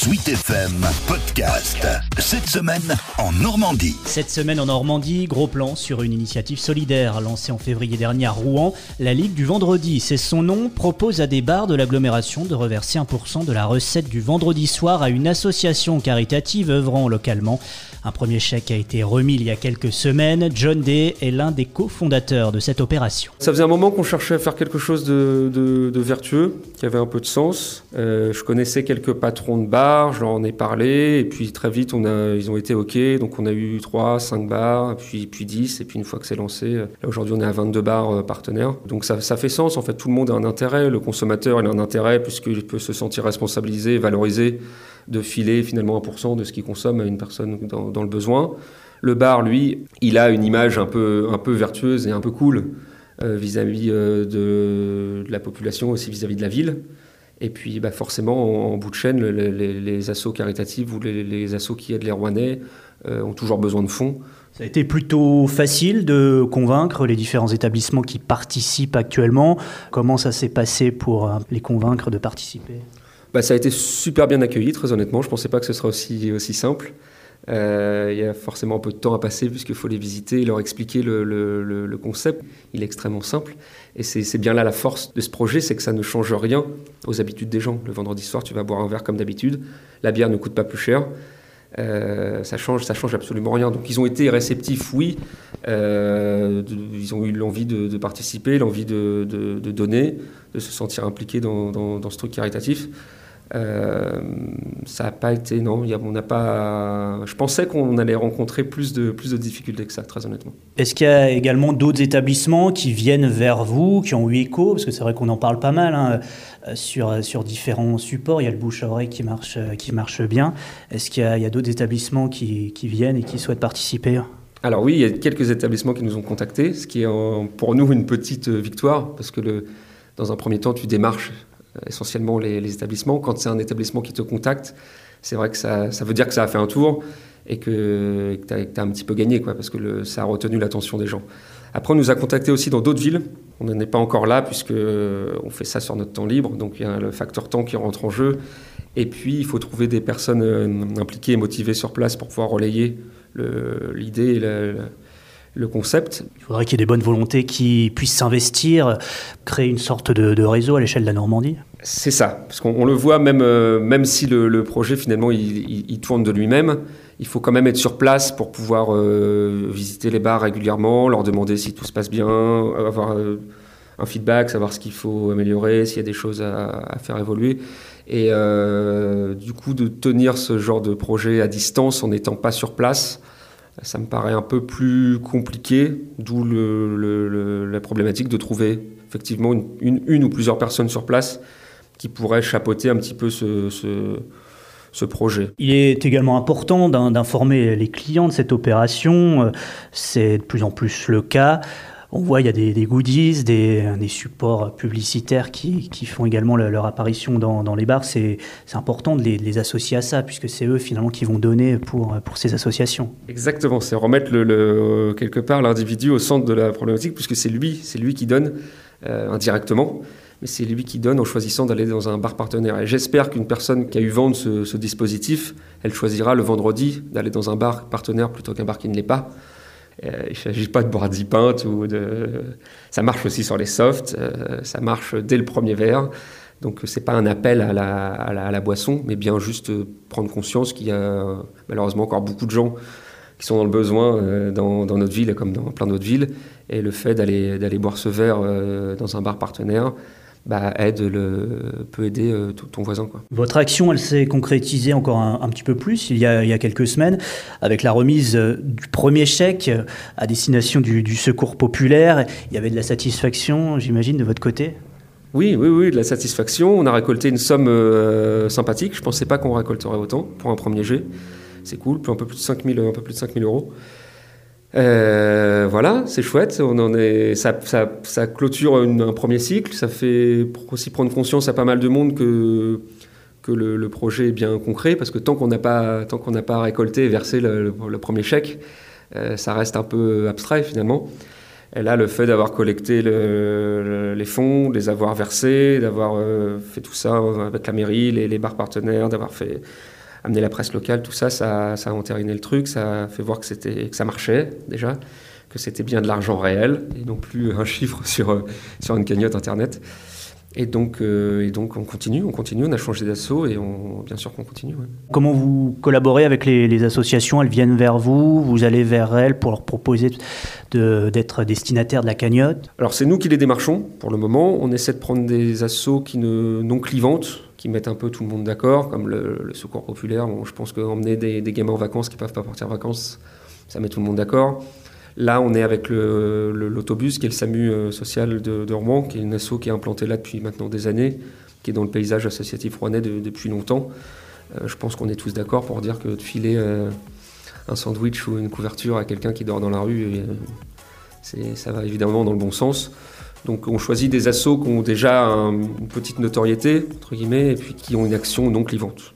Sweet FM podcast. Cette semaine en Normandie. Cette semaine en Normandie, gros plan sur une initiative solidaire lancée en février dernier à Rouen. La Ligue du Vendredi, c'est son nom, propose à des bars de l'agglomération de reverser 1% de la recette du vendredi soir à une association caritative œuvrant localement. Un premier chèque a été remis il y a quelques semaines. John Day est l'un des cofondateurs de cette opération. Ça faisait un moment qu'on cherchait à faire quelque chose de, vertueux, qui avait un peu de sens. Euh, je connaissais quelques patrons de bars, je leur en ai parlé, et puis très vite, ils ont été OK. Donc on a eu 3, 5 bars, puis, puis 10, et puis une fois que c'est lancé, euh, là aujourd'hui on est à 22 bars euh, partenaires. Donc ça, fait sens, en fait, tout le monde a un intérêt. Le consommateur, il a un intérêt puisqu'il peut se sentir responsabilisé, valorisé de filer finalement 1% de ce qu'il consomme à une personne dans, le besoin. Le bar, lui, il a une image un peu, vertueuse et un peu cool euh, vis-à-vis de, la population, aussi vis-à-vis de la ville. Et puis bah forcément, en, bout de chaîne, les, les, assos caritatifs ou les, les assos qui aident les Rouennais euh, ont toujours besoin de fonds. Ça a été plutôt facile de convaincre les différents établissements qui participent actuellement. Comment ça s'est passé pour les convaincre de participer? Bah, ça a été super bien accueilli, très honnêtement. Je ne pensais pas que ce serait aussi, aussi simple. Euh, il y a forcément un peu de temps à passer puisqu'il faut les visiter et leur expliquer le, concept. Il est extrêmement simple. Et c'est bien là la force de ce projet, c'est que ça ne change rien aux habitudes des gens. Le vendredi soir, tu vas boire un verre comme d'habitude. La bière ne coûte pas plus cher. Euh, ça change, change absolument rien. Donc ils ont été réceptifs, oui. Euh, ils ont eu l'envie de, participer, l'envie de, donner, de se sentir impliqués dans ce truc caritatif. Euh, ça n'a pas été, non, on n'a pas. Je pensais qu'on allait rencontrer plus de, plus de difficultés que ça, très honnêtement. Est-ce qu'il y a également d'autres établissements qui viennent vers vous, qui ont eu écho? Parce que c'est vrai qu'on en parle pas mal hein, sur, sur différents supports. Il y a le bouche à oreille qui marche, qui marche bien. Est-ce qu'il y a, d'autres établissements qui, qui, viennent et qui souhaitent participer? Alors oui, il y a quelques établissements qui nous ont contactés, ce qui est pour nous une petite victoire, parce que le, dans un premier temps, tu démarches essentiellement les, établissements. Quand c'est un établissement qui te contacte, c'est vrai que ça, ça, veut dire que ça a fait un tour et que, tu as, un petit peu gagné, quoi, parce que ça a retenu l'attention des gens. Après, on nous a contactés aussi dans d'autres villes. On n'en est pas encore là, puisque on fait ça sur notre temps libre, donc il y a le facteur temps qui rentre en jeu. Et puis, il faut trouver des personnes euh, impliquées et motivées sur place pour pouvoir relayer l'idée et le concept. Il faudrait qu'il y ait des bonnes volontés qui puissent s'investir, créer une sorte de, réseau à l'échelle de la Normandie. C'est ça, parce qu'on le voit même, euh, même si le, projet finalement il, tourne de lui-même, il faut quand même être sur place pour pouvoir euh, visiter les bars régulièrement, leur demander si tout se passe bien, avoir euh, un feedback, savoir ce qu'il faut améliorer, s'il y a des choses à, faire évoluer. Et du coup, de tenir ce genre de projet à distance en n'étant pas sur place, ça me paraît un peu plus compliqué, d'où la problématique de trouver effectivement une, ou plusieurs personnes sur place qui pourraient chapeauter un petit peu ce, ce projet. Il est également important d'informer les clients de cette opération, c'est de plus en plus le cas on voit il y a des, goodies, des, supports publicitaires qui, font également leur apparition dans, les bars. C'est important de les, associer à ça, puisque c'est eux finalement qui vont donner pour, pour ces associations. Exactement, c'est remettre le, quelque part l'individu au centre de la problématique, puisque c'est lui, c'est lui qui donne euh, indirectement mais c'est lui qui donne en choisissant d'aller dans un bar partenaire. Et j'espère qu'une personne qui a eu vent de ce, ce dispositif, elle choisira le vendredi d'aller dans un bar partenaire plutôt qu'un bar qui ne l'est pas. Euh, il ne s'agit pas de boire 10 pintes ou de. Ça marche aussi sur les softs, euh, ça marche dès le premier verre. Donc c'est pas un appel à la, à, la, boisson, mais bien juste prendre conscience qu'il y a malheureusement encore beaucoup de gens qui sont dans le besoin euh, dans, dans, notre ville comme dans plein d'autres villes. Et le fait d'aller boire ce verre dans un bar partenaire, bah, aide le, peut aider euh, ton voisin. Quoi. Votre action, elle s'est concrétisée encore un, petit peu plus il y, a, il y, a, quelques semaines avec la remise euh, du premier chèque à destination du, secours populaire. Il y avait de la satisfaction, j'imagine, de votre côté? Oui, oui, oui, de la satisfaction. On a récolté une somme euh, sympathique. Je ne pensais pas qu'on récolterait autant pour un premier jet. C'est cool, un peu plus de 5000, un peu plus de 5000 euros. Euh, voilà, c'est chouette. On en est, ça, clôture un premier cycle. Ça fait aussi prendre conscience à pas mal de monde que que le, projet est bien concret, parce que tant qu'on n'a pas pas récolté et versé le, premier chèque, euh, ça reste un peu abstrait finalement. Et là, le fait d'avoir collecté les fonds, de les avoir versés, d'avoir euh, fait tout ça avec la mairie, les, bars partenaires, d'avoir fait amener la presse locale, tout ça, ça, ça, a entériné le truc, ça a fait voir que, c'était, que ça marchait déjà, que c'était bien de l'argent réel et non plus un chiffre sur, sur une cagnotte internet. Et donc, euh, et donc on continue, on continue, on a changé d'assaut et on, bien sûr qu'on continue. Comment vous collaborez avec les, associations? Elles viennent vers vous, vous allez vers elles pour leur proposer d'être destinataires de la cagnotte? Alors c'est nous qui les démarchons pour le moment. On essaie de prendre des assauts qui ne, non clivantes, qui mettent un peu tout le monde d'accord, comme le, Secours Populaire. je pense qu'emmener des, gamins en vacances qui ne peuvent pas partir en vacances, ça met tout le monde d'accord. Là, on est avec l'autobus, qui est le SAMU euh, social de, Rouen, qui est une asso qui est implantée là depuis maintenant des années, qui est dans le paysage associatif rouennais depuis longtemps. Euh, je pense qu'on est tous d'accord pour dire que de filer euh, un sandwich ou une couverture à quelqu'un qui dort dans la rue, ça va évidemment dans le bon sens. Donc on choisit des assos qui ont déjà une petite notoriété, entre guillemets, et puis qui ont une action non clivante.